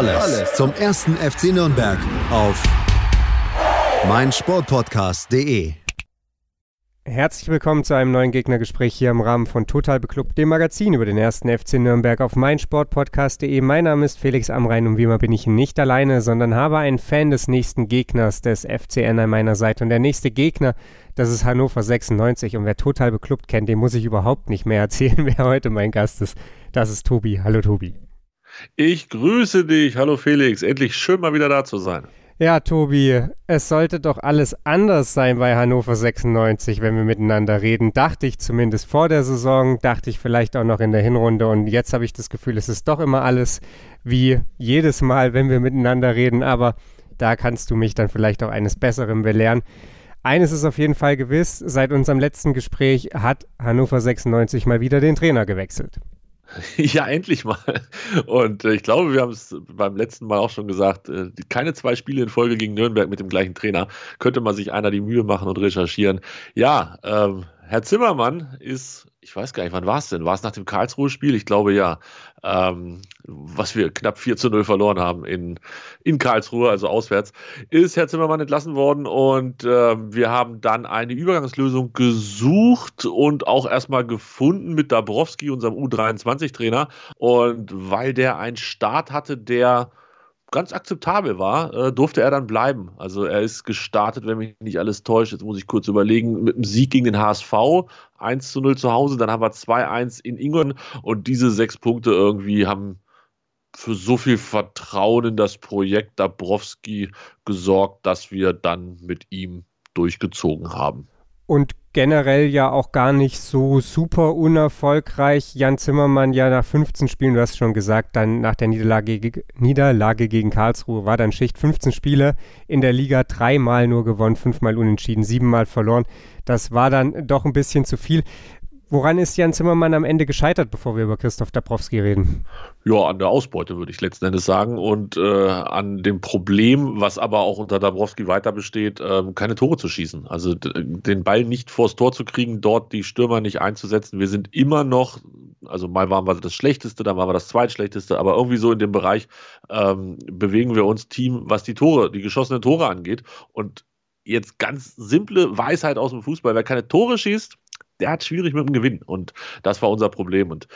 Alles, zum ersten FC Nürnberg auf meinsportpodcast.de. Herzlich willkommen zu einem neuen Gegnergespräch hier im Rahmen von Total Beklubbt, dem Magazin über den ersten FC Nürnberg auf meinsportpodcast.de. Mein Name ist Felix Amrein und wie immer bin ich nicht alleine, sondern habe einen Fan des nächsten Gegners des FCN an meiner Seite. Und der nächste Gegner, das ist Hannover 96. Und wer Total Beklubbt kennt, dem muss ich überhaupt nicht mehr erzählen, wer heute mein Gast ist. Das ist Tobi. Hallo Tobi. Ich grüße dich. Hallo Felix. Endlich schön mal wieder da zu sein. Ja, Tobi, es sollte doch alles anders sein bei Hannover 96, wenn wir miteinander reden. Dachte ich zumindest vor der Saison, dachte ich vielleicht auch noch in der Hinrunde. Und jetzt habe ich das Gefühl, es ist doch immer alles wie jedes Mal, wenn wir miteinander reden. Aber da kannst du mich dann vielleicht auch eines Besseren belehren. Eines ist auf jeden Fall gewiss, seit unserem letzten Gespräch hat Hannover 96 mal wieder den Trainer gewechselt. Ja, endlich mal. Und äh, ich glaube, wir haben es beim letzten Mal auch schon gesagt, äh, keine zwei Spiele in Folge gegen Nürnberg mit dem gleichen Trainer. Könnte man sich einer die Mühe machen und recherchieren. Ja, ähm, Herr Zimmermann ist, ich weiß gar nicht, wann war es denn? War es nach dem Karlsruhe-Spiel? Ich glaube ja. Ähm, was wir knapp 4 zu 0 verloren haben in, in Karlsruhe, also auswärts, ist Herr Zimmermann entlassen worden und äh, wir haben dann eine Übergangslösung gesucht und auch erstmal gefunden mit Dabrowski, unserem U23-Trainer. Und weil der einen Start hatte, der ganz akzeptabel war, äh, durfte er dann bleiben. Also er ist gestartet, wenn mich nicht alles täuscht, jetzt muss ich kurz überlegen, mit einem Sieg gegen den HSV, 1 zu 0 zu Hause, dann haben wir 2-1 in Ingolstadt und diese sechs Punkte irgendwie haben für so viel Vertrauen in das Projekt Dabrowski gesorgt, dass wir dann mit ihm durchgezogen haben. Und generell ja auch gar nicht so super unerfolgreich. Jan Zimmermann ja nach 15 Spielen, du hast schon gesagt, dann nach der Niederlage, Niederlage gegen Karlsruhe war dann Schicht 15 Spiele in der Liga, dreimal nur gewonnen, fünfmal unentschieden, siebenmal verloren. Das war dann doch ein bisschen zu viel. Woran ist Jan Zimmermann am Ende gescheitert, bevor wir über Christoph Dabrowski reden? Ja, an der Ausbeute würde ich letzten Endes sagen und äh, an dem Problem, was aber auch unter Dabrowski weiter besteht, äh, keine Tore zu schießen. Also den Ball nicht vors Tor zu kriegen, dort die Stürmer nicht einzusetzen. Wir sind immer noch, also mal waren wir das Schlechteste, dann waren wir das Zweitschlechteste, aber irgendwie so in dem Bereich ähm, bewegen wir uns Team, was die Tore, die geschossenen Tore angeht. Und jetzt ganz simple Weisheit aus dem Fußball, wer keine Tore schießt, der hat schwierig mit dem Gewinn. Und das war unser Problem. Und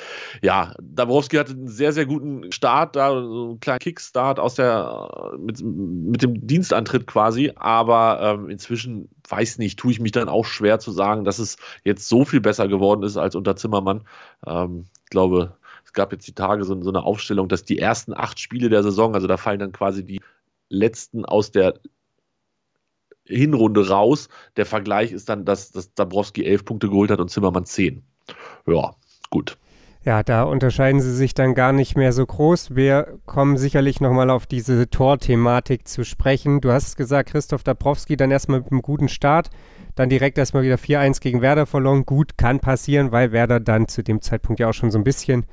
ja, Dabrowski hatte einen sehr, sehr guten Start, da so einen kleinen Kickstart aus der, mit, mit dem Dienstantritt quasi. Aber ähm, inzwischen, weiß nicht, tue ich mich dann auch schwer zu sagen, dass es jetzt so viel besser geworden ist als unter Zimmermann. Ähm, ich glaube, es gab jetzt die Tage so, so eine Aufstellung, dass die ersten acht Spiele der Saison, also da fallen dann quasi die letzten aus der Hinrunde raus. Der Vergleich ist dann, dass, dass Dabrowski elf Punkte geholt hat und Zimmermann zehn. Ja, gut. Ja, da unterscheiden sie sich dann gar nicht mehr so groß. Wir kommen sicherlich nochmal auf diese Torthematik zu sprechen. Du hast gesagt, Christoph Dabrowski dann erstmal mit einem guten Start, dann direkt erstmal wieder 4-1 gegen Werder verloren. Gut, kann passieren, weil Werder dann zu dem Zeitpunkt ja auch schon so ein bisschen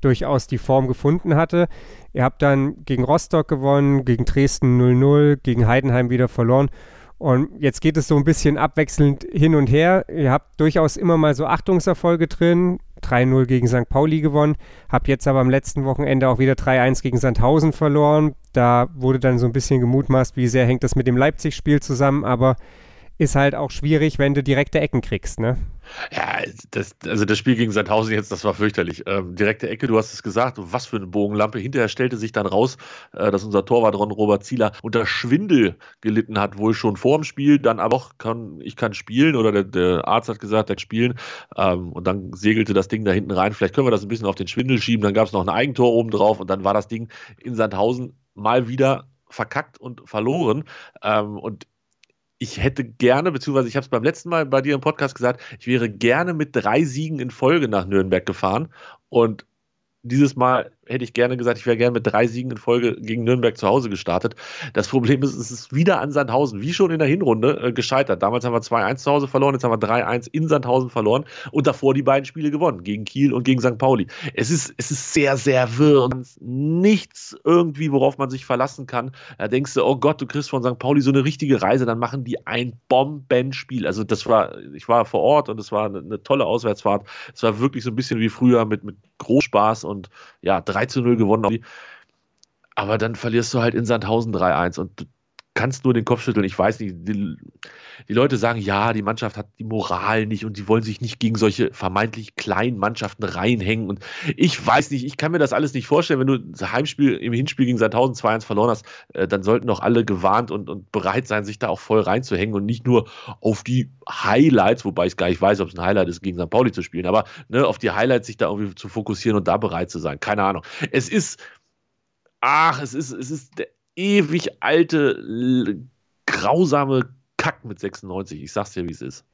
durchaus die Form gefunden hatte. Ihr habt dann gegen Rostock gewonnen, gegen Dresden 0-0, gegen Heidenheim wieder verloren. Und jetzt geht es so ein bisschen abwechselnd hin und her. Ihr habt durchaus immer mal so Achtungserfolge drin. 3-0 gegen St. Pauli gewonnen. Habt jetzt aber am letzten Wochenende auch wieder 3-1 gegen Sandhausen verloren. Da wurde dann so ein bisschen gemutmaßt, wie sehr hängt das mit dem Leipzig-Spiel zusammen. Aber ist halt auch schwierig, wenn du direkte Ecken kriegst, ne? Ja, das, also das Spiel gegen Sandhausen jetzt, das war fürchterlich. Ähm, direkte Ecke, du hast es gesagt, was für eine Bogenlampe. Hinterher stellte sich dann raus, äh, dass unser Torwart Ron Robert Zieler unter Schwindel gelitten hat, wohl schon vor dem Spiel, dann aber auch kann, ich kann spielen oder der, der Arzt hat gesagt, er kann spielen. Ähm, und dann segelte das Ding da hinten rein. Vielleicht können wir das ein bisschen auf den Schwindel schieben. Dann gab es noch ein Eigentor oben drauf und dann war das Ding in Sandhausen mal wieder verkackt und verloren. Ähm, und ich hätte gerne, beziehungsweise ich habe es beim letzten Mal bei dir im Podcast gesagt, ich wäre gerne mit drei Siegen in Folge nach Nürnberg gefahren und dieses Mal hätte ich gerne gesagt, ich wäre gerne mit drei Siegen in Folge gegen Nürnberg zu Hause gestartet. Das Problem ist, es ist wieder an Sandhausen, wie schon in der Hinrunde, äh, gescheitert. Damals haben wir 2-1 zu Hause verloren, jetzt haben wir 3-1 in Sandhausen verloren und davor die beiden Spiele gewonnen, gegen Kiel und gegen St. Pauli. Es ist, es ist sehr, sehr wirr nichts irgendwie, worauf man sich verlassen kann. Da denkst du, oh Gott, du kriegst von St. Pauli so eine richtige Reise, dann machen die ein Bombenspiel. Also das war, ich war vor Ort und es war eine, eine tolle Auswärtsfahrt. Es war wirklich so ein bisschen wie früher mit, mit Großspaß und ja, 3 zu 0 gewonnen. Aber dann verlierst du halt in Sandhausen 3-1 und kannst nur den Kopf schütteln. Ich weiß nicht, die, die, Leute sagen, ja, die Mannschaft hat die Moral nicht und die wollen sich nicht gegen solche vermeintlich kleinen Mannschaften reinhängen. Und ich weiß nicht, ich kann mir das alles nicht vorstellen. Wenn du das Heimspiel im Hinspiel gegen Sandhausen 2-1 verloren hast, äh, dann sollten doch alle gewarnt und, und bereit sein, sich da auch voll reinzuhängen und nicht nur auf die Highlights, wobei ich gar nicht weiß, ob es ein Highlight ist, gegen St. Pauli zu spielen, aber ne, auf die Highlights sich da irgendwie zu fokussieren und da bereit zu sein. Keine Ahnung. Es ist ach, es ist, es ist ewig alte, grausame Kack mit 96. Ich sag's dir, wie es ist.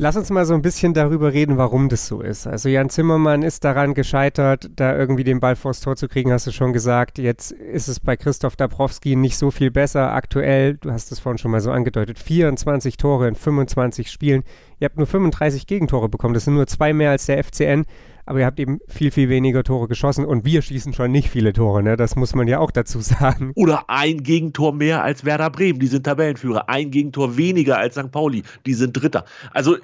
Lass uns mal so ein bisschen darüber reden, warum das so ist. Also Jan Zimmermann ist daran gescheitert, da irgendwie den Ball vors Tor zu kriegen, hast du schon gesagt. Jetzt ist es bei Christoph Dabrowski nicht so viel besser aktuell. Du hast es vorhin schon mal so angedeutet. 24 Tore in 25 Spielen. Ihr habt nur 35 Gegentore bekommen. Das sind nur zwei mehr als der FCN aber ihr habt eben viel, viel weniger Tore geschossen und wir schießen schon nicht viele Tore, ne? Das muss man ja auch dazu sagen. Oder ein Gegentor mehr als Werder Bremen, die sind Tabellenführer. Ein Gegentor weniger als St. Pauli, die sind Dritter. Also äh,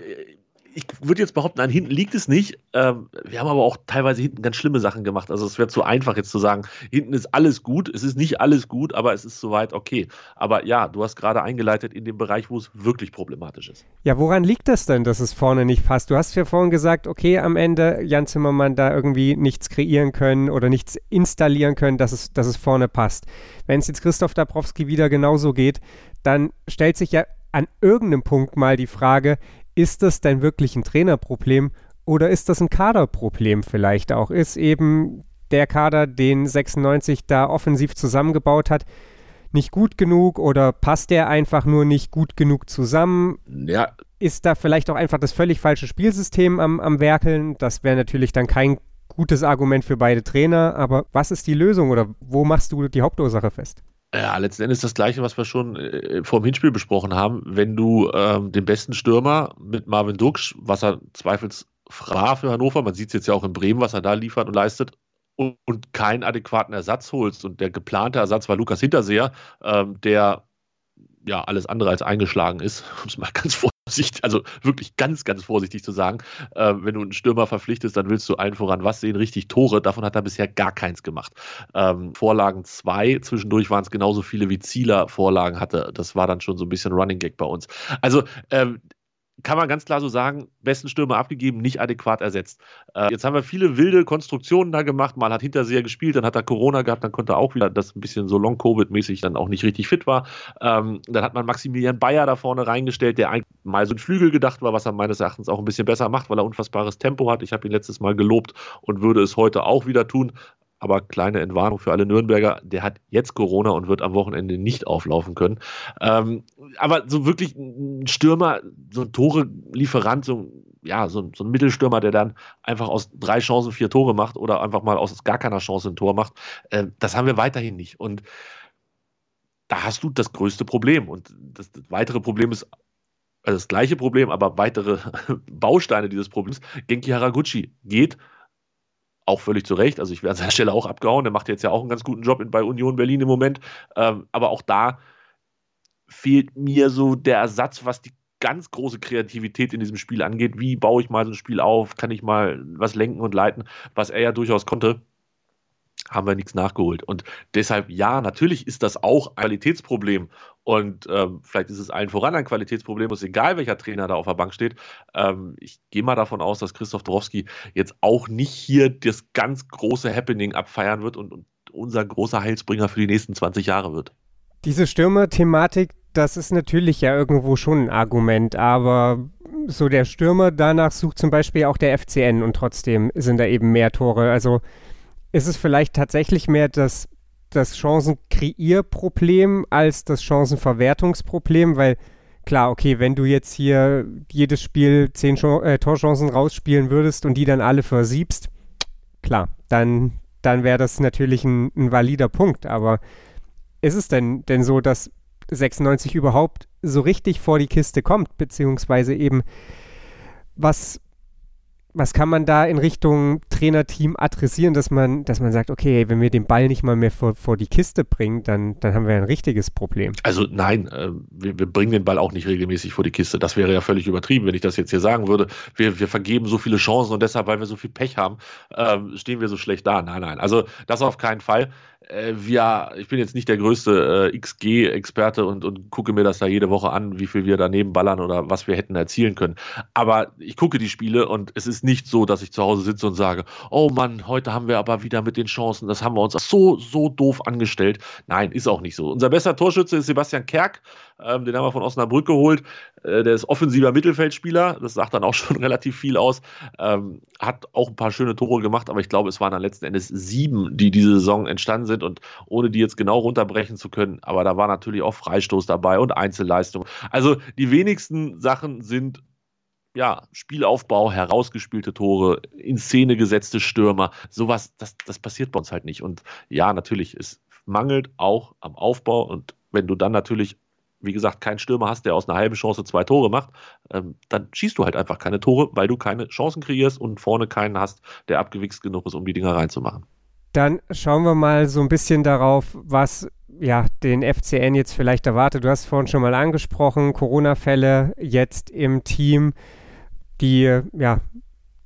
ich würde jetzt behaupten, an hinten liegt es nicht. Ähm, wir haben aber auch teilweise hinten ganz schlimme Sachen gemacht. Also es wäre zu einfach jetzt zu sagen, hinten ist alles gut. Es ist nicht alles gut, aber es ist soweit okay. Aber ja, du hast gerade eingeleitet in dem Bereich, wo es wirklich problematisch ist. Ja, woran liegt das denn, dass es vorne nicht passt? Du hast ja vorhin gesagt, okay, am Ende Jan Zimmermann da irgendwie nichts kreieren können oder nichts installieren können, dass es, dass es vorne passt. Wenn es jetzt Christoph Dabrowski wieder genauso geht, dann stellt sich ja an irgendeinem Punkt mal die Frage, ist das denn wirklich ein Trainerproblem oder ist das ein Kaderproblem vielleicht auch? Ist eben der Kader, den 96 da offensiv zusammengebaut hat, nicht gut genug oder passt der einfach nur nicht gut genug zusammen? Ja. Ist da vielleicht auch einfach das völlig falsche Spielsystem am, am Werkeln? Das wäre natürlich dann kein gutes Argument für beide Trainer, aber was ist die Lösung oder wo machst du die Hauptursache fest? Ja, letzten Endes das Gleiche, was wir schon äh, vor dem Hinspiel besprochen haben. Wenn du ähm, den besten Stürmer mit Marvin Duksch, was er zweifelsfrei für Hannover, man sieht es jetzt ja auch in Bremen, was er da liefert und leistet, und, und keinen adäquaten Ersatz holst. Und der geplante Ersatz war Lukas Hinterseher, ähm, der ja alles andere als eingeschlagen ist, um es mal ganz vorsichtig, also wirklich ganz, ganz vorsichtig zu sagen. Äh, wenn du einen Stürmer verpflichtest, dann willst du allen voran was sehen, richtig Tore. Davon hat er bisher gar keins gemacht. Ähm, Vorlagen zwei, zwischendurch waren es genauso viele wie Zieler Vorlagen hatte. Das war dann schon so ein bisschen Running Gag bei uns. Also ähm, kann man ganz klar so sagen, besten Stürmer abgegeben, nicht adäquat ersetzt. Äh, jetzt haben wir viele wilde Konstruktionen da gemacht. Mal hat Hinterseher gespielt, dann hat er Corona gehabt, dann konnte er auch wieder, das ein bisschen so Long-Covid-mäßig dann auch nicht richtig fit war. Ähm, dann hat man Maximilian Bayer da vorne reingestellt, der eigentlich mal so ein Flügel gedacht war, was er meines Erachtens auch ein bisschen besser macht, weil er unfassbares Tempo hat. Ich habe ihn letztes Mal gelobt und würde es heute auch wieder tun aber kleine Entwarnung für alle Nürnberger, der hat jetzt Corona und wird am Wochenende nicht auflaufen können. Ähm, aber so wirklich ein Stürmer, so ein Tore-Lieferant, so, ja, so, so, ein Mittelstürmer, der dann einfach aus drei Chancen vier Tore macht oder einfach mal aus gar keiner Chance ein Tor macht, äh, das haben wir weiterhin nicht. Und da hast du das größte Problem. Und das, das weitere Problem ist also das gleiche Problem, aber weitere Bausteine dieses Problems. Genki Haraguchi geht auch völlig zu Recht. Also ich wäre an seiner Stelle auch abgehauen. Der macht jetzt ja auch einen ganz guten Job bei Union Berlin im Moment. Ähm, aber auch da fehlt mir so der Ersatz, was die ganz große Kreativität in diesem Spiel angeht. Wie baue ich mal so ein Spiel auf? Kann ich mal was lenken und leiten? Was er ja durchaus konnte haben wir nichts nachgeholt. Und deshalb, ja, natürlich ist das auch ein Qualitätsproblem. Und ähm, vielleicht ist es allen voran ein Qualitätsproblem, ist egal, welcher Trainer da auf der Bank steht. Ähm, ich gehe mal davon aus, dass Christoph Drowski jetzt auch nicht hier das ganz große Happening abfeiern wird und, und unser großer Heilsbringer für die nächsten 20 Jahre wird. Diese Stürmer-Thematik, das ist natürlich ja irgendwo schon ein Argument, aber so der Stürmer, danach sucht zum Beispiel auch der FCN und trotzdem sind da eben mehr Tore. Also ist es vielleicht tatsächlich mehr das, das Chancenkreierproblem als das Chancenverwertungsproblem, weil klar, okay, wenn du jetzt hier jedes Spiel zehn Ch äh, Torchancen rausspielen würdest und die dann alle versiebst, klar, dann dann wäre das natürlich ein, ein valider Punkt. Aber ist es denn, denn so, dass 96 überhaupt so richtig vor die Kiste kommt, beziehungsweise eben was was kann man da in Richtung Trainerteam adressieren, dass man, dass man sagt, okay, wenn wir den Ball nicht mal mehr vor, vor die Kiste bringen, dann, dann haben wir ein richtiges Problem. Also nein, äh, wir, wir, bringen den Ball auch nicht regelmäßig vor die Kiste. Das wäre ja völlig übertrieben, wenn ich das jetzt hier sagen würde. Wir, wir vergeben so viele Chancen und deshalb, weil wir so viel Pech haben, äh, stehen wir so schlecht da. Nein, nein. Also das auf keinen Fall äh, ja, ich bin jetzt nicht der größte äh, XG-Experte und, und gucke mir das da jede Woche an, wie viel wir daneben ballern oder was wir hätten erzielen können. Aber ich gucke die Spiele und es ist nicht so, dass ich zu Hause sitze und sage, oh Mann, heute haben wir aber wieder mit den Chancen, das haben wir uns so, so doof angestellt. Nein, ist auch nicht so. Unser bester Torschütze ist Sebastian Kerk, ähm, den haben wir von Osnabrück geholt. Äh, der ist offensiver Mittelfeldspieler, das sagt dann auch schon relativ viel aus. Ähm, hat auch ein paar schöne Tore gemacht, aber ich glaube, es waren dann letzten Endes sieben, die diese Saison entstanden sind und ohne die jetzt genau runterbrechen zu können, aber da war natürlich auch Freistoß dabei und Einzelleistung. Also die wenigsten Sachen sind ja, Spielaufbau, herausgespielte Tore, in Szene gesetzte Stürmer, sowas, das, das passiert bei uns halt nicht. Und ja, natürlich, es mangelt auch am Aufbau und wenn du dann natürlich wie gesagt, keinen Stürmer hast, der aus einer halben Chance zwei Tore macht, ähm, dann schießt du halt einfach keine Tore, weil du keine Chancen kreierst und vorne keinen hast, der abgewichst genug ist, um die Dinger reinzumachen. Dann schauen wir mal so ein bisschen darauf, was ja, den FCN jetzt vielleicht erwartet. Du hast vorhin schon mal angesprochen, Corona-Fälle jetzt im Team, die ja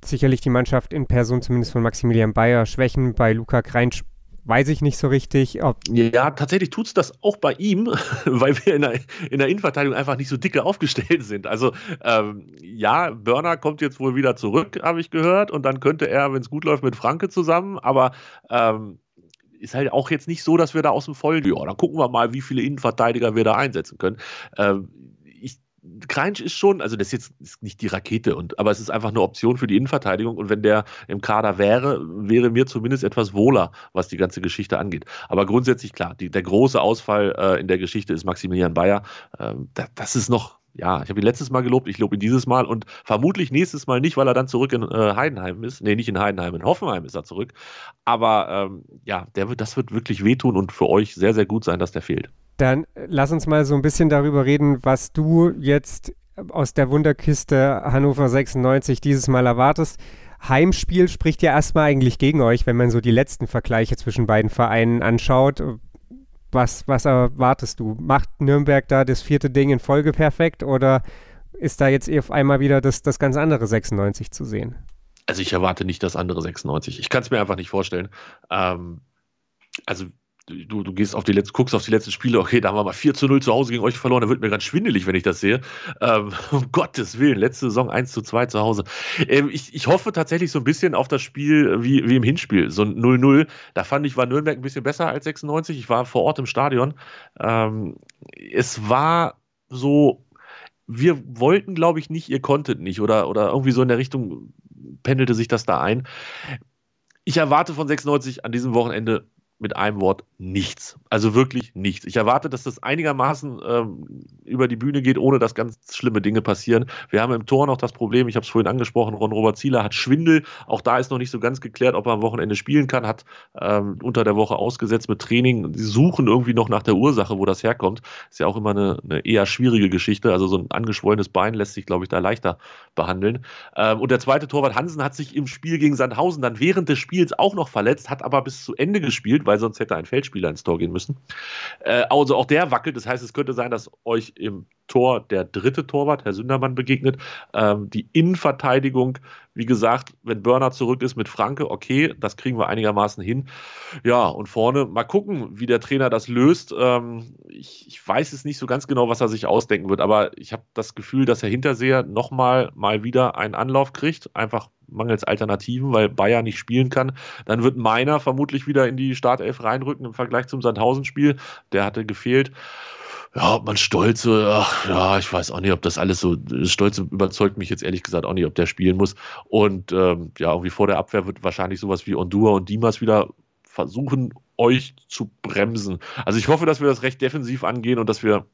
sicherlich die Mannschaft in Person zumindest von Maximilian Bayer schwächen. Bei Luca Kreinsch weiß ich nicht so richtig. Ja, tatsächlich tut es das auch bei ihm, weil wir in der, in der Innenverteidigung einfach nicht so dicke aufgestellt sind. Also ähm, ja, Börner kommt jetzt wohl wieder zurück, habe ich gehört, und dann könnte er, wenn es gut läuft, mit Franke zusammen, aber ähm, ist halt auch jetzt nicht so, dass wir da aus dem Vollen, ja, dann gucken wir mal, wie viele Innenverteidiger wir da einsetzen können. Ähm, Kreinsch ist schon, also das ist jetzt ist nicht die Rakete, und, aber es ist einfach eine Option für die Innenverteidigung. Und wenn der im Kader wäre, wäre mir zumindest etwas wohler, was die ganze Geschichte angeht. Aber grundsätzlich klar, die, der große Ausfall äh, in der Geschichte ist Maximilian Bayer. Ähm, da, das ist noch, ja, ich habe ihn letztes Mal gelobt, ich lobe ihn dieses Mal und vermutlich nächstes Mal nicht, weil er dann zurück in äh, Heidenheim ist. Nee, nicht in Heidenheim, in Hoffenheim ist er zurück. Aber ähm, ja, der wird, das wird wirklich wehtun und für euch sehr, sehr gut sein, dass der fehlt. Dann lass uns mal so ein bisschen darüber reden, was du jetzt aus der Wunderkiste Hannover 96 dieses Mal erwartest. Heimspiel spricht ja erstmal eigentlich gegen euch, wenn man so die letzten Vergleiche zwischen beiden Vereinen anschaut. Was, was erwartest du? Macht Nürnberg da das vierte Ding in Folge perfekt oder ist da jetzt auf einmal wieder das, das ganz andere 96 zu sehen? Also ich erwarte nicht das andere 96. Ich kann es mir einfach nicht vorstellen. Ähm, also du, du gehst auf die letzten, guckst auf die letzten Spiele, okay, da haben wir mal 4 zu 0 zu Hause gegen euch verloren, da wird mir ganz schwindelig, wenn ich das sehe. Ähm, um Gottes Willen, letzte Saison 1 zu 2 zu Hause. Ähm, ich, ich hoffe tatsächlich so ein bisschen auf das Spiel wie, wie im Hinspiel, so ein 0-0. Da fand ich, war Nürnberg ein bisschen besser als 96. Ich war vor Ort im Stadion. Ähm, es war so, wir wollten, glaube ich, nicht, ihr konntet nicht oder, oder irgendwie so in der Richtung pendelte sich das da ein. Ich erwarte von 96 an diesem Wochenende mit einem Wort nichts. Also wirklich nichts. Ich erwarte, dass das einigermaßen ähm, über die Bühne geht, ohne dass ganz schlimme Dinge passieren. Wir haben im Tor noch das Problem, ich habe es vorhin angesprochen, Ron-Robert Zieler hat Schwindel. Auch da ist noch nicht so ganz geklärt, ob er am Wochenende spielen kann, hat ähm, unter der Woche ausgesetzt mit Training. Sie suchen irgendwie noch nach der Ursache, wo das herkommt. Ist ja auch immer eine, eine eher schwierige Geschichte. Also so ein angeschwollenes Bein lässt sich, glaube ich, da leichter behandeln. Ähm, und der zweite Torwart Hansen hat sich im Spiel gegen Sandhausen dann während des Spiels auch noch verletzt, hat aber bis zu Ende gespielt, weil sonst hätte ein Feldspieler ins Tor gehen müssen. Äh, also auch der wackelt. Das heißt, es könnte sein, dass euch im Tor der dritte Torwart, Herr Sündermann, begegnet. Ähm, die Innenverteidigung, wie gesagt, wenn Börner zurück ist mit Franke, okay, das kriegen wir einigermaßen hin. Ja, und vorne mal gucken, wie der Trainer das löst. Ähm, ich, ich, weiß es nicht so ganz genau, was er sich ausdenken wird, aber ich habe das Gefühl, dass Herr Hinterseher nochmal mal wieder einen Anlauf kriegt, einfach mangels Alternativen, weil Bayern nicht spielen kann. Dann wird Meiner vermutlich wieder in die Startelf reinrücken im Vergleich zum Sandhausen-Spiel. Der hatte gefehlt. Ja, ob man Stolze, ach, ja, ich weiß auch nicht, ob das alles so, Stolze überzeugt mich jetzt ehrlich gesagt auch nicht, ob der spielen muss. Und ähm, ja, irgendwie vor der Abwehr wird wahrscheinlich sowas wie Ondua und Dimas wieder versuchen, euch zu bremsen. Also ich hoffe, dass wir das recht defensiv angehen und dass wir,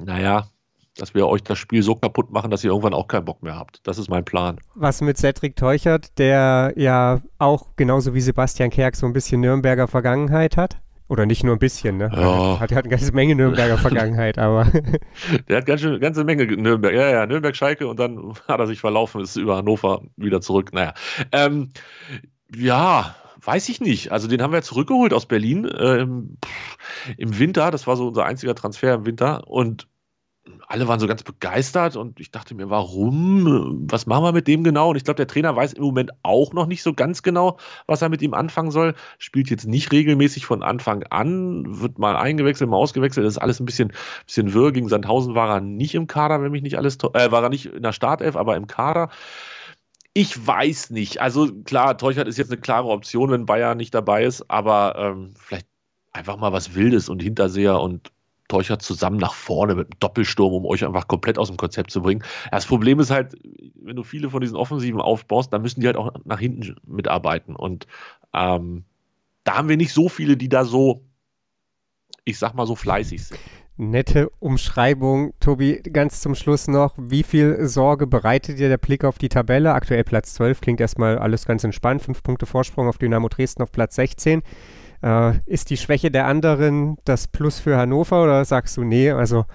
naja, dass wir euch das Spiel so kaputt machen, dass ihr irgendwann auch keinen Bock mehr habt. Das ist mein Plan. Was mit Cedric Teuchert, der ja auch genauso wie Sebastian Kerk so ein bisschen Nürnberger Vergangenheit hat? Oder nicht nur ein bisschen, ne? Ja. Hat, hat eine ganze Menge Nürnberger Vergangenheit, aber. Der hat ganz schön, ganze Menge Nürnberg. Ja, ja, Nürnberg-Schalke und dann hat er sich verlaufen, ist über Hannover wieder zurück. Naja. Ähm, ja, weiß ich nicht. Also den haben wir zurückgeholt aus Berlin ähm, im Winter. Das war so unser einziger Transfer im Winter. Und alle waren so ganz begeistert und ich dachte mir, warum? Was machen wir mit dem genau? Und ich glaube, der Trainer weiß im Moment auch noch nicht so ganz genau, was er mit ihm anfangen soll. Spielt jetzt nicht regelmäßig von Anfang an, wird mal eingewechselt, mal ausgewechselt. Das ist alles ein bisschen, bisschen wirr. Gegen Sandhausen war er nicht im Kader, wenn mich nicht alles, äh, war er nicht in der Startelf, aber im Kader. Ich weiß nicht. Also klar, Teuchert ist jetzt eine klare Option, wenn Bayern nicht dabei ist, aber ähm, vielleicht einfach mal was Wildes und Hinterseher und Teuchert zusammen nach vorne mit einem Doppelsturm, um euch einfach komplett aus dem Konzept zu bringen. Das Problem ist halt, wenn du viele von diesen Offensiven aufbaust, dann müssen die halt auch nach hinten mitarbeiten. Und ähm, da haben wir nicht so viele, die da so, ich sag mal, so fleißig sind. Nette Umschreibung. Tobi, ganz zum Schluss noch, wie viel Sorge bereitet dir der Blick auf die Tabelle? Aktuell Platz 12, klingt erstmal alles ganz entspannt. Fünf Punkte Vorsprung auf Dynamo Dresden auf Platz 16. Äh, ist die Schwäche der anderen das Plus für Hannover oder sagst du, nee, also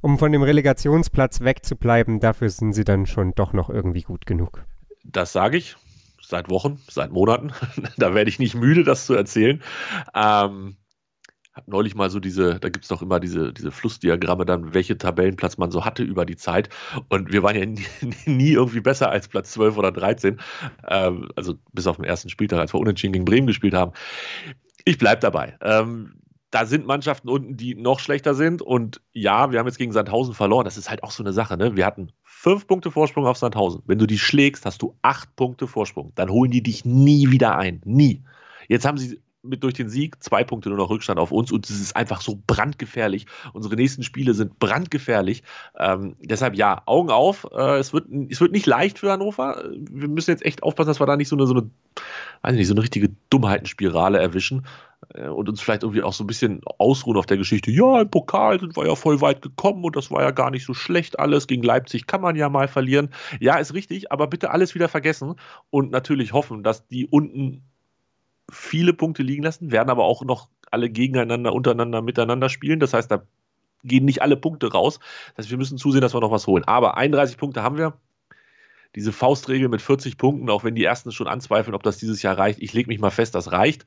um von dem Relegationsplatz wegzubleiben, dafür sind sie dann schon doch noch irgendwie gut genug? Das sage ich seit Wochen, seit Monaten. da werde ich nicht müde, das zu erzählen. Ähm, habe neulich mal so diese, da gibt es doch immer diese, diese Flussdiagramme dann, welche Tabellenplatz man so hatte über die Zeit. Und wir waren ja nie, nie irgendwie besser als Platz 12 oder 13. Ähm, also bis auf den ersten Spieltag, als wir unentschieden gegen Bremen gespielt haben. Ich bleibe dabei. Ähm, da sind Mannschaften unten, die noch schlechter sind. Und ja, wir haben jetzt gegen Sandhausen verloren. Das ist halt auch so eine Sache. Ne? Wir hatten fünf Punkte Vorsprung auf Sandhausen. Wenn du die schlägst, hast du acht Punkte Vorsprung. Dann holen die dich nie wieder ein. Nie. Jetzt haben sie mit durch den Sieg zwei Punkte nur noch Rückstand auf uns und es ist einfach so brandgefährlich. Unsere nächsten Spiele sind brandgefährlich. Ähm, deshalb ja, Augen auf. Äh, es, wird, es wird nicht leicht für Hannover. Wir müssen jetzt echt aufpassen, dass wir da nicht so eine, so eine, weiß nicht, so eine richtige Dummheitenspirale erwischen und uns vielleicht irgendwie auch so ein bisschen ausruhen auf der Geschichte. Ja, im Pokal sind wir ja voll weit gekommen und das war ja gar nicht so schlecht alles. Gegen Leipzig kann man ja mal verlieren. Ja, ist richtig, aber bitte alles wieder vergessen und natürlich hoffen, dass die unten viele Punkte liegen lassen, werden aber auch noch alle gegeneinander, untereinander, miteinander spielen. Das heißt, da gehen nicht alle Punkte raus. Das heißt, wir müssen zusehen, dass wir noch was holen. Aber 31 Punkte haben wir. Diese Faustregel mit 40 Punkten, auch wenn die ersten schon anzweifeln, ob das dieses Jahr reicht. Ich lege mich mal fest, das reicht.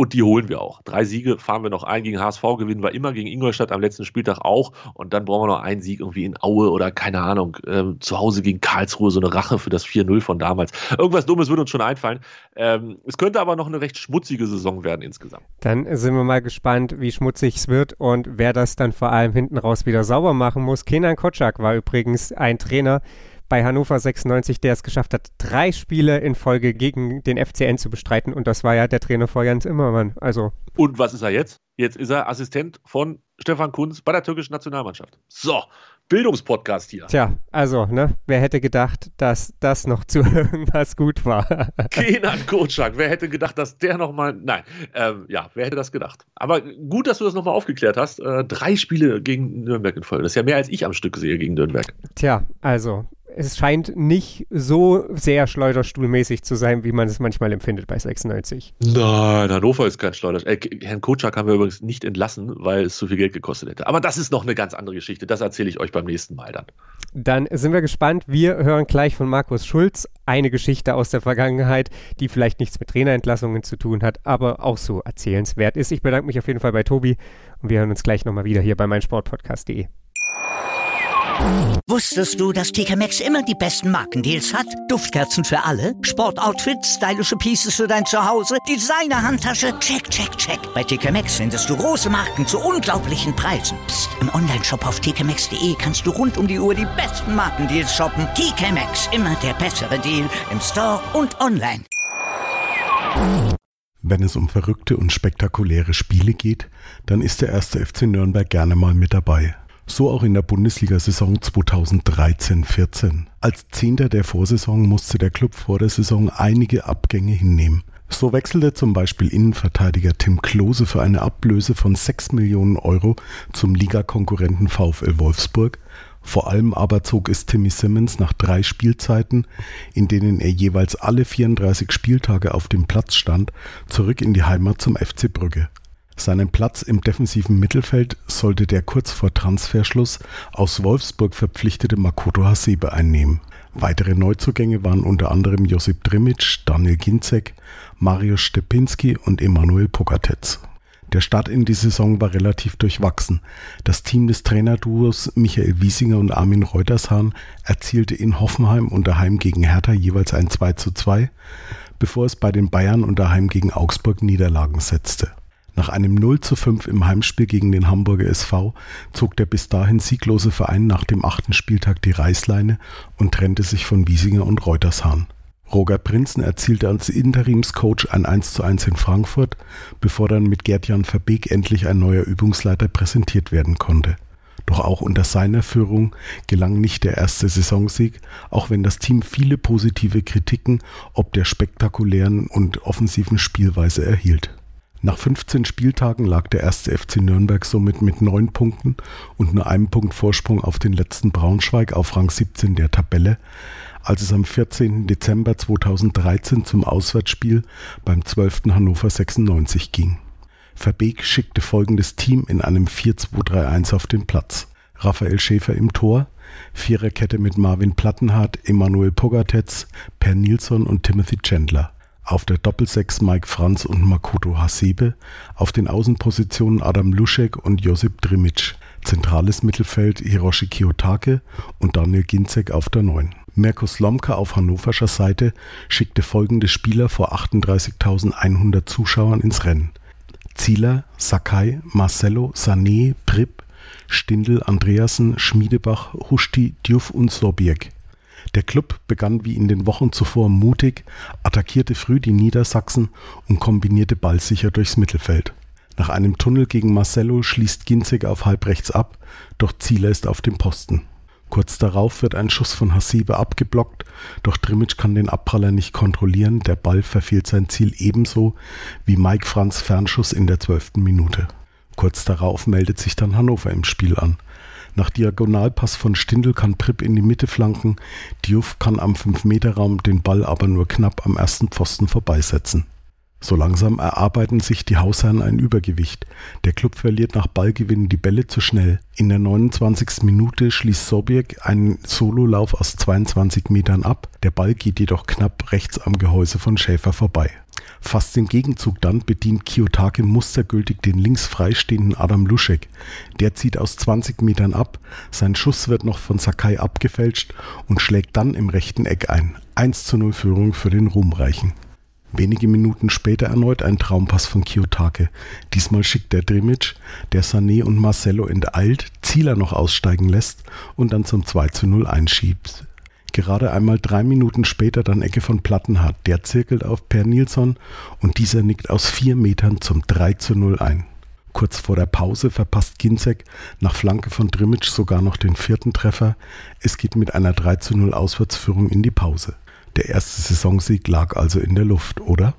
Und die holen wir auch. Drei Siege fahren wir noch ein. Gegen HSV gewinnen wir immer, gegen Ingolstadt am letzten Spieltag auch. Und dann brauchen wir noch einen Sieg irgendwie in Aue oder keine Ahnung, ähm, zu Hause gegen Karlsruhe, so eine Rache für das 4-0 von damals. Irgendwas Dummes würde uns schon einfallen. Ähm, es könnte aber noch eine recht schmutzige Saison werden insgesamt. Dann sind wir mal gespannt, wie schmutzig es wird und wer das dann vor allem hinten raus wieder sauber machen muss. Kenan Kotschak war übrigens ein Trainer, bei Hannover 96, der es geschafft hat, drei Spiele in Folge gegen den FCN zu bestreiten. Und das war ja der Trainer vor Jens Immermann. Also. Und was ist er jetzt? Jetzt ist er Assistent von Stefan Kunz bei der türkischen Nationalmannschaft. So, Bildungspodcast hier. Tja, also, ne, wer hätte gedacht, dass das noch zu irgendwas gut war? Kenan Kotschak, wer hätte gedacht, dass der nochmal, nein, ähm, ja, wer hätte das gedacht? Aber gut, dass du das nochmal aufgeklärt hast. Äh, drei Spiele gegen Nürnberg in Folge, das ist ja mehr als ich am Stück sehe gegen Nürnberg. Tja, also, es scheint nicht so sehr schleuderstuhlmäßig zu sein, wie man es manchmal empfindet bei 96. Nein, Hannover ist kein Schleuderstuhl. Äh, Herrn Kotschak haben wir übrigens nicht entlassen, weil es zu viel Geld gekostet hätte. Aber das ist noch eine ganz andere Geschichte. Das erzähle ich euch beim nächsten Mal dann. Dann sind wir gespannt. Wir hören gleich von Markus Schulz eine Geschichte aus der Vergangenheit, die vielleicht nichts mit Trainerentlassungen zu tun hat, aber auch so erzählenswert ist. Ich bedanke mich auf jeden Fall bei Tobi und wir hören uns gleich nochmal wieder hier bei meinsportpodcast.de. Wusstest du, dass TK Maxx immer die besten Markendeals hat? Duftkerzen für alle, Sportoutfits, stylische Pieces für dein Zuhause, Designer-Handtasche, check, check, check. Bei TK Maxx findest du große Marken zu unglaublichen Preisen. Psst. im Onlineshop auf tkmaxx.de kannst du rund um die Uhr die besten Markendeals shoppen. TK Maxx, immer der bessere Deal im Store und online. Wenn es um verrückte und spektakuläre Spiele geht, dann ist der erste FC Nürnberg gerne mal mit dabei. So auch in der Bundesliga-Saison 2013-14. Als Zehnter der Vorsaison musste der Club vor der Saison einige Abgänge hinnehmen. So wechselte zum Beispiel Innenverteidiger Tim Klose für eine Ablöse von 6 Millionen Euro zum Ligakonkurrenten VfL Wolfsburg. Vor allem aber zog es Timmy Simmons nach drei Spielzeiten, in denen er jeweils alle 34 Spieltage auf dem Platz stand, zurück in die Heimat zum FC Brügge. Seinen Platz im defensiven Mittelfeld sollte der kurz vor Transferschluss aus Wolfsburg verpflichtete Makoto Hasebe einnehmen. Weitere Neuzugänge waren unter anderem Josip Drimic, Daniel Ginzek, Marius Stepinski und Emanuel Pogatetz. Der Start in die Saison war relativ durchwachsen. Das Team des Trainerduos Michael Wiesinger und Armin Reutershahn erzielte in Hoffenheim und daheim gegen Hertha jeweils ein 2 zu 2, bevor es bei den Bayern und daheim gegen Augsburg Niederlagen setzte. Nach einem 0 zu 5 im Heimspiel gegen den Hamburger SV zog der bis dahin sieglose Verein nach dem achten Spieltag die Reißleine und trennte sich von Wiesinger und Reutershahn. Roger Prinzen erzielte als Interimscoach ein 1 zu 1 in Frankfurt, bevor dann mit Gerd-Jan Verbeek endlich ein neuer Übungsleiter präsentiert werden konnte. Doch auch unter seiner Führung gelang nicht der erste Saisonsieg, auch wenn das Team viele positive Kritiken ob der spektakulären und offensiven Spielweise erhielt. Nach 15 Spieltagen lag der erste FC Nürnberg somit mit neun Punkten und nur einem Punkt Vorsprung auf den letzten Braunschweig auf Rang 17 der Tabelle, als es am 14. Dezember 2013 zum Auswärtsspiel beim 12. Hannover 96 ging. Verbeek schickte folgendes Team in einem 4-2-3-1 auf den Platz. Raphael Schäfer im Tor, Viererkette mit Marvin Plattenhardt, Emanuel Pogatetz, Per Nilsson und Timothy Chandler auf der Doppelsechs Mike Franz und Makoto Hasebe, auf den Außenpositionen Adam Luschek und Josip Drimic, zentrales Mittelfeld Hiroshi Kiyotake und Daniel Ginzek auf der 9. Mirko Slomka auf hannoverscher Seite schickte folgende Spieler vor 38.100 Zuschauern ins Rennen. Zieler, Sakai, Marcello, Sané, Pripp, Stindl, Andreasen, Schmiedebach, Huschti, Djuf und Sobiek. Der Klub begann wie in den Wochen zuvor mutig, attackierte früh die Niedersachsen und kombinierte ballsicher durchs Mittelfeld. Nach einem Tunnel gegen Marcello schließt Ginzig auf halbrechts ab, doch Zieler ist auf dem Posten. Kurz darauf wird ein Schuss von Hasebe abgeblockt, doch Drimic kann den Abpraller nicht kontrollieren, der Ball verfehlt sein Ziel ebenso wie Mike Franz Fernschuss in der zwölften Minute. Kurz darauf meldet sich dann Hannover im Spiel an. Nach Diagonalpass von Stindl kann Pripp in die Mitte flanken. Diouf kann am 5-Meter-Raum den Ball aber nur knapp am ersten Pfosten vorbeisetzen. So langsam erarbeiten sich die Hausherren ein Übergewicht. Der Klub verliert nach Ballgewinn die Bälle zu schnell. In der 29. Minute schließt Sobiek einen Sololauf aus 22 Metern ab. Der Ball geht jedoch knapp rechts am Gehäuse von Schäfer vorbei. Fast im Gegenzug dann bedient Kiyotake mustergültig den links freistehenden Adam Luschek. Der zieht aus 20 Metern ab, sein Schuss wird noch von Sakai abgefälscht und schlägt dann im rechten Eck ein. 1 zu 0 Führung für den Ruhmreichen. Wenige Minuten später erneut ein Traumpass von Kiyotake. Diesmal schickt der Drimic, der Sané und Marcello enteilt, Zieler noch aussteigen lässt und dann zum 2 zu 0 einschiebt. Gerade einmal drei Minuten später dann Ecke von Plattenhardt. Der zirkelt auf Per Nilsson und dieser nickt aus vier Metern zum 3 zu 0 ein. Kurz vor der Pause verpasst Ginzek nach Flanke von Drimic sogar noch den vierten Treffer. Es geht mit einer 3 zu 0 Auswärtsführung in die Pause. Der erste Saisonsieg lag also in der Luft, oder?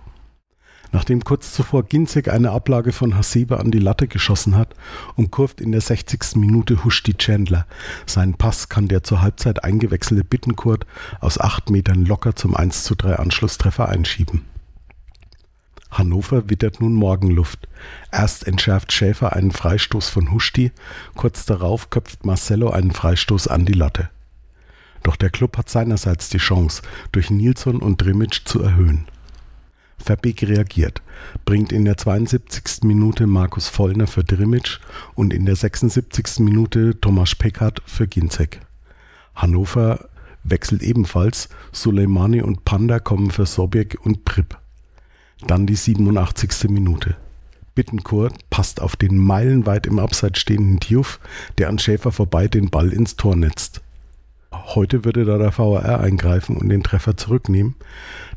Nachdem kurz zuvor Ginzek eine Ablage von Hasebe an die Latte geschossen hat, umkurvt in der 60. Minute Huschti Chandler. Seinen Pass kann der zur Halbzeit eingewechselte Bittenkurt aus acht Metern locker zum 1 zu 3 Anschlusstreffer einschieben. Hannover wittert nun Morgenluft. Erst entschärft Schäfer einen Freistoß von Huschti, kurz darauf köpft Marcello einen Freistoß an die Latte. Doch der Club hat seinerseits die Chance, durch Nilsson und Drimic zu erhöhen. Verbeek reagiert, bringt in der 72. Minute Markus Vollner für Drimic und in der 76. Minute Tomasz Peckert für Ginzek. Hannover wechselt ebenfalls, Soleimani und Panda kommen für Sobiek und Pripp. Dann die 87. Minute. Bittencourt passt auf den meilenweit im Abseits stehenden Diouf, der an Schäfer vorbei den Ball ins Tor netzt. Heute würde da der VAR eingreifen und den Treffer zurücknehmen.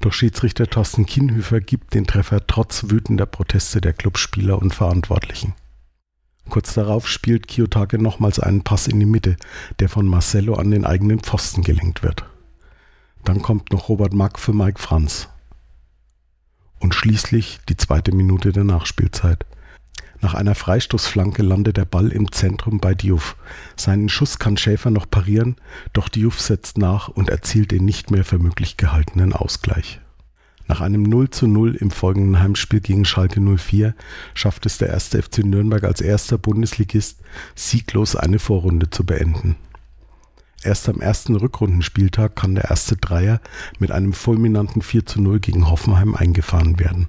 Doch Schiedsrichter Thorsten Kienhöfer gibt den Treffer trotz wütender Proteste der Clubspieler und Verantwortlichen. Kurz darauf spielt Kiyotake nochmals einen Pass in die Mitte, der von Marcello an den eigenen Pfosten gelenkt wird. Dann kommt noch Robert Mack für Mike Franz. Und schließlich die zweite Minute der Nachspielzeit. Nach einer Freistoßflanke landet der Ball im Zentrum bei Diouf. Seinen Schuss kann Schäfer noch parieren, doch Diouf setzt nach und erzielt den nicht mehr für möglich gehaltenen Ausgleich. Nach einem 0 zu 0 im folgenden Heimspiel gegen Schalke 04 schafft es der erste FC Nürnberg als erster Bundesligist sieglos eine Vorrunde zu beenden. Erst am ersten Rückrundenspieltag kann der erste Dreier mit einem fulminanten 4 zu 0 gegen Hoffenheim eingefahren werden.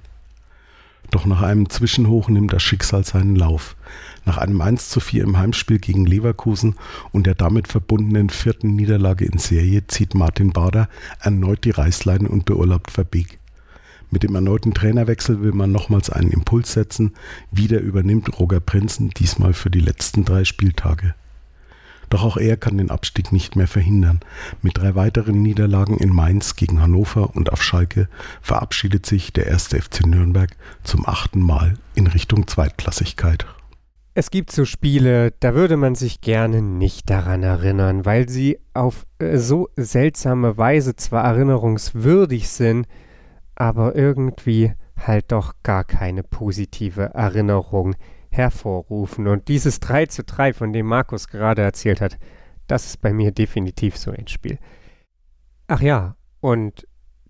Doch nach einem Zwischenhoch nimmt das Schicksal seinen Lauf. Nach einem 1 zu 4 im Heimspiel gegen Leverkusen und der damit verbundenen vierten Niederlage in Serie zieht Martin Bader erneut die Reißleine und beurlaubt Verbeek. Mit dem erneuten Trainerwechsel will man nochmals einen Impuls setzen. Wieder übernimmt Roger Prinzen, diesmal für die letzten drei Spieltage. Doch auch er kann den Abstieg nicht mehr verhindern. Mit drei weiteren Niederlagen in Mainz gegen Hannover und auf Schalke verabschiedet sich der erste FC Nürnberg zum achten Mal in Richtung Zweitklassigkeit. Es gibt so Spiele, da würde man sich gerne nicht daran erinnern, weil sie auf äh, so seltsame Weise zwar erinnerungswürdig sind, aber irgendwie halt doch gar keine positive Erinnerung hervorrufen. Und dieses 3 zu 3, von dem Markus gerade erzählt hat, das ist bei mir definitiv so ein Spiel. Ach ja, und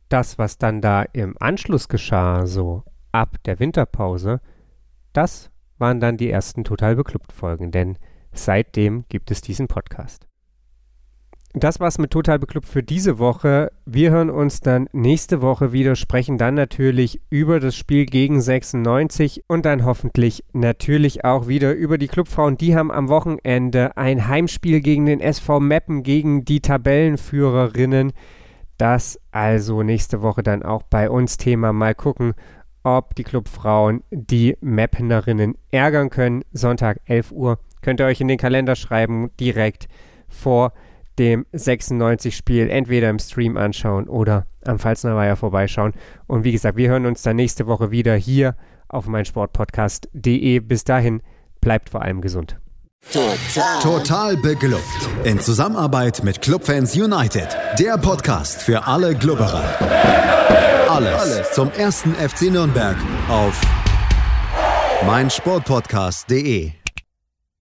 das, was dann da im Anschluss geschah, so ab der Winterpause, das waren dann die ersten Total Beklubbt Folgen, denn seitdem gibt es diesen Podcast. Das war's mit Total Beklubbt für diese Woche. Wir hören uns dann nächste Woche wieder, sprechen dann natürlich über das Spiel gegen 96 und dann hoffentlich natürlich auch wieder über die Clubfrauen. Die haben am Wochenende ein Heimspiel gegen den SV Meppen, gegen die Tabellenführerinnen. Das also nächste Woche dann auch bei uns Thema. Mal gucken, ob die Clubfrauen die Mappenerinnen ärgern können. Sonntag 11 Uhr könnt ihr euch in den Kalender schreiben, direkt vor dem 96-Spiel entweder im Stream anschauen oder am Pfalznerweiher vorbeischauen. Und wie gesagt, wir hören uns dann nächste Woche wieder hier auf meinsportpodcast.de. Bis dahin, bleibt vor allem gesund. Total. Total beglückt. In Zusammenarbeit mit Clubfans United. Der Podcast für alle Glubberer. Alles, Alles zum ersten FC Nürnberg auf meinsportpodcast.de.